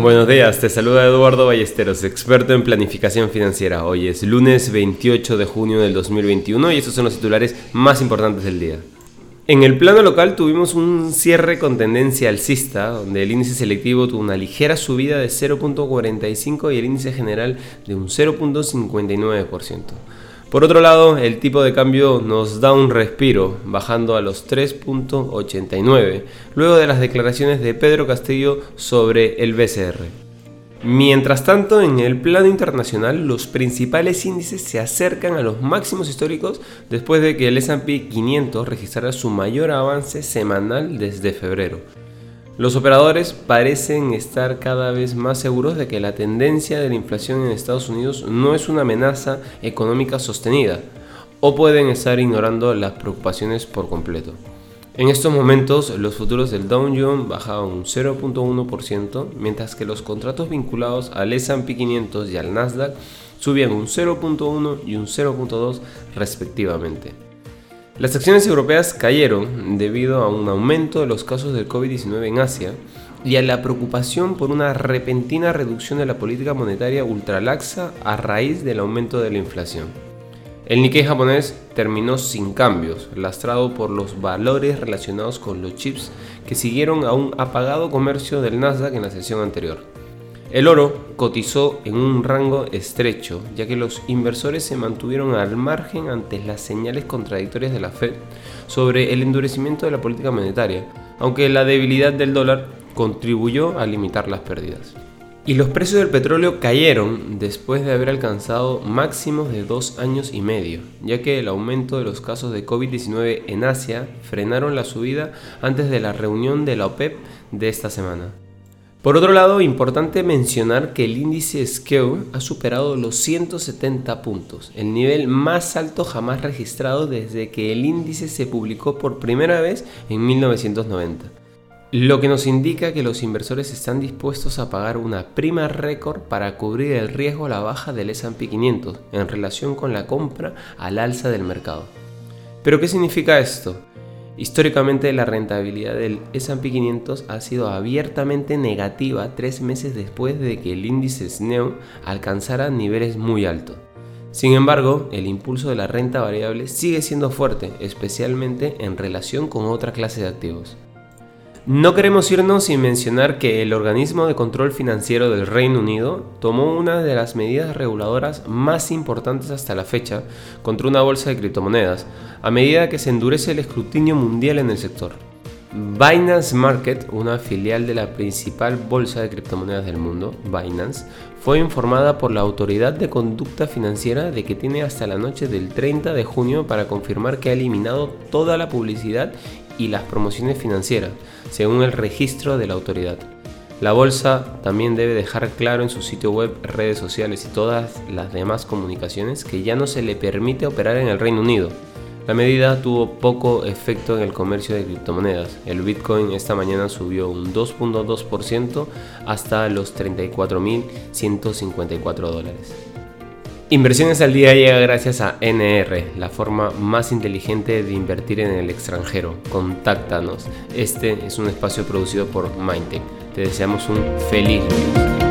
Buenos días, te saluda Eduardo Ballesteros, experto en planificación financiera. Hoy es lunes 28 de junio del 2021 y estos son los titulares más importantes del día. En el plano local tuvimos un cierre con tendencia alcista, donde el índice selectivo tuvo una ligera subida de 0.45 y el índice general de un 0.59%. Por otro lado, el tipo de cambio nos da un respiro, bajando a los 3.89, luego de las declaraciones de Pedro Castillo sobre el BCR. Mientras tanto, en el plano internacional, los principales índices se acercan a los máximos históricos después de que el SP 500 registrara su mayor avance semanal desde febrero. Los operadores parecen estar cada vez más seguros de que la tendencia de la inflación en Estados Unidos no es una amenaza económica sostenida, o pueden estar ignorando las preocupaciones por completo. En estos momentos, los futuros del Dow Jones bajaban un 0.1%, mientras que los contratos vinculados al S&P 500 y al Nasdaq subían un 0.1 y un 0.2 respectivamente. Las acciones europeas cayeron debido a un aumento de los casos del COVID-19 en Asia y a la preocupación por una repentina reducción de la política monetaria ultralaxa a raíz del aumento de la inflación. El Nikkei japonés terminó sin cambios, lastrado por los valores relacionados con los chips que siguieron a un apagado comercio del Nasdaq en la sesión anterior. El oro cotizó en un rango estrecho, ya que los inversores se mantuvieron al margen ante las señales contradictorias de la Fed sobre el endurecimiento de la política monetaria, aunque la debilidad del dólar contribuyó a limitar las pérdidas. Y los precios del petróleo cayeron después de haber alcanzado máximos de dos años y medio, ya que el aumento de los casos de COVID-19 en Asia frenaron la subida antes de la reunión de la OPEP de esta semana. Por otro lado, importante mencionar que el índice SKEW ha superado los 170 puntos, el nivel más alto jamás registrado desde que el índice se publicó por primera vez en 1990. Lo que nos indica que los inversores están dispuestos a pagar una prima récord para cubrir el riesgo a la baja del S&P 500 en relación con la compra al alza del mercado. ¿Pero qué significa esto? Históricamente la rentabilidad del S&P 500 ha sido abiertamente negativa tres meses después de que el índice SNEO alcanzara niveles muy altos. Sin embargo, el impulso de la renta variable sigue siendo fuerte, especialmente en relación con otra clase de activos. No queremos irnos sin mencionar que el organismo de control financiero del Reino Unido tomó una de las medidas reguladoras más importantes hasta la fecha contra una bolsa de criptomonedas, a medida que se endurece el escrutinio mundial en el sector. Binance Market, una filial de la principal bolsa de criptomonedas del mundo, Binance, fue informada por la Autoridad de Conducta Financiera de que tiene hasta la noche del 30 de junio para confirmar que ha eliminado toda la publicidad y las promociones financieras, según el registro de la autoridad. La bolsa también debe dejar claro en su sitio web, redes sociales y todas las demás comunicaciones que ya no se le permite operar en el Reino Unido. La medida tuvo poco efecto en el comercio de criptomonedas. El Bitcoin esta mañana subió un 2.2% hasta los 34.154 dólares. Inversiones al día llega gracias a NR, la forma más inteligente de invertir en el extranjero. Contáctanos. Este es un espacio producido por Mindtech. Te deseamos un feliz lunes.